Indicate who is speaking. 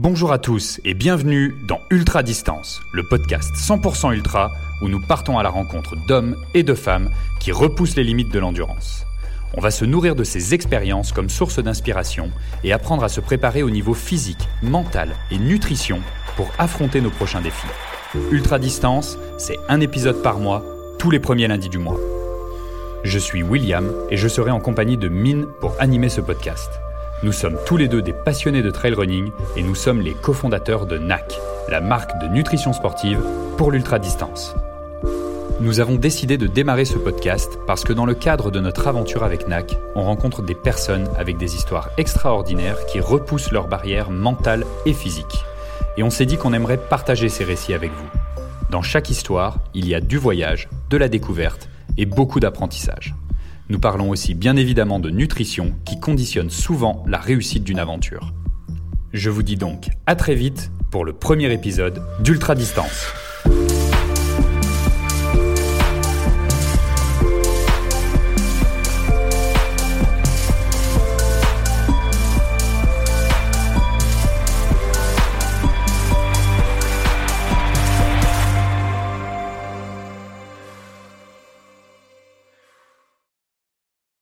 Speaker 1: Bonjour à tous et bienvenue dans Ultra Distance, le podcast 100% ultra où nous partons à la rencontre d'hommes et de femmes qui repoussent les limites de l'endurance. On va se nourrir de ces expériences comme source d'inspiration et apprendre à se préparer au niveau physique, mental et nutrition pour affronter nos prochains défis. Ultra Distance, c'est un épisode par mois, tous les premiers lundis du mois. Je suis William et je serai en compagnie de Mine pour animer ce podcast. Nous sommes tous les deux des passionnés de trail running et nous sommes les cofondateurs de NAC, la marque de nutrition sportive pour l'ultra-distance. Nous avons décidé de démarrer ce podcast parce que dans le cadre de notre aventure avec NAC, on rencontre des personnes avec des histoires extraordinaires qui repoussent leurs barrières mentales et physiques. Et on s'est dit qu'on aimerait partager ces récits avec vous. Dans chaque histoire, il y a du voyage, de la découverte et beaucoup d'apprentissage. Nous parlons aussi bien évidemment de nutrition qui conditionne souvent la réussite d'une aventure. Je vous dis donc à très vite pour le premier épisode d'Ultra Distance.